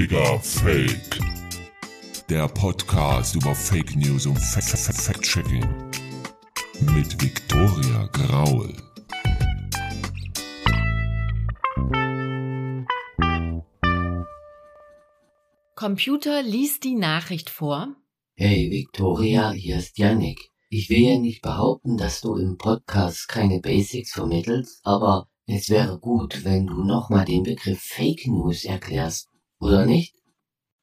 Digger Fake. Der Podcast über Fake News und Fact-Checking. Mit Viktoria Graul. Computer liest die Nachricht vor. Hey Viktoria, hier ist Yannick. Ich will ja nicht behaupten, dass du im Podcast keine Basics vermittelst, aber es wäre gut, wenn du nochmal den Begriff Fake News erklärst, oder nicht?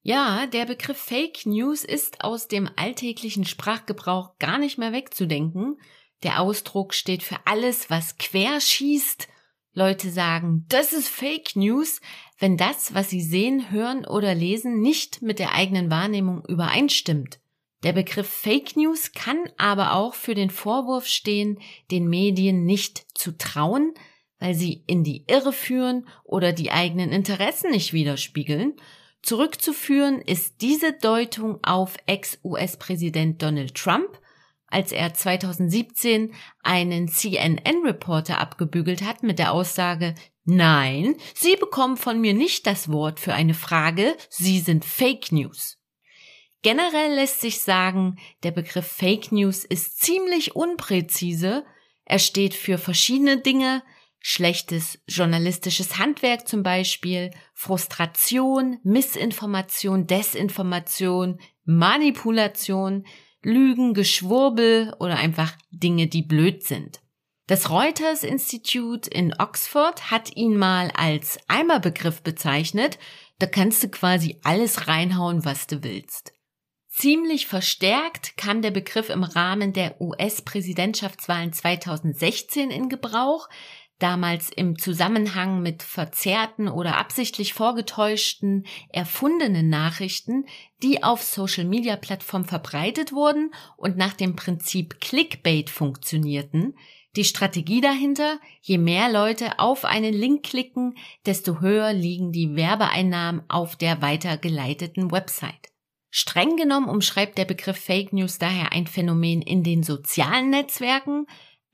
Ja, der Begriff Fake News ist aus dem alltäglichen Sprachgebrauch gar nicht mehr wegzudenken. Der Ausdruck steht für alles, was querschießt. Leute sagen, das ist Fake News, wenn das, was sie sehen, hören oder lesen, nicht mit der eigenen Wahrnehmung übereinstimmt. Der Begriff Fake News kann aber auch für den Vorwurf stehen, den Medien nicht zu trauen, weil sie in die Irre führen oder die eigenen Interessen nicht widerspiegeln. Zurückzuführen ist diese Deutung auf Ex-US-Präsident Donald Trump, als er 2017 einen CNN-Reporter abgebügelt hat mit der Aussage, nein, Sie bekommen von mir nicht das Wort für eine Frage, Sie sind Fake News. Generell lässt sich sagen, der Begriff Fake News ist ziemlich unpräzise, er steht für verschiedene Dinge, schlechtes journalistisches Handwerk zum Beispiel, Frustration, Missinformation, Desinformation, Manipulation, Lügen, Geschwurbel oder einfach Dinge, die blöd sind. Das Reuters Institute in Oxford hat ihn mal als Eimerbegriff bezeichnet, da kannst du quasi alles reinhauen, was du willst. Ziemlich verstärkt kam der Begriff im Rahmen der US-Präsidentschaftswahlen 2016 in Gebrauch, damals im Zusammenhang mit verzerrten oder absichtlich vorgetäuschten, erfundenen Nachrichten, die auf Social-Media-Plattformen verbreitet wurden und nach dem Prinzip Clickbait funktionierten. Die Strategie dahinter, je mehr Leute auf einen Link klicken, desto höher liegen die Werbeeinnahmen auf der weitergeleiteten Website. Streng genommen umschreibt der Begriff Fake News daher ein Phänomen in den sozialen Netzwerken,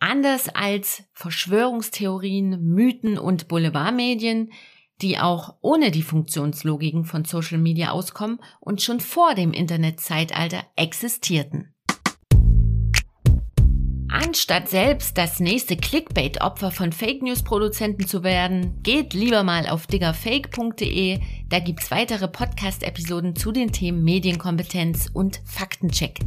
Anders als Verschwörungstheorien, Mythen und Boulevardmedien, die auch ohne die Funktionslogiken von Social Media auskommen und schon vor dem Internetzeitalter existierten. Anstatt selbst das nächste Clickbait-Opfer von Fake News-Produzenten zu werden, geht lieber mal auf diggerfake.de. Da gibt's weitere Podcast-Episoden zu den Themen Medienkompetenz und Faktencheck.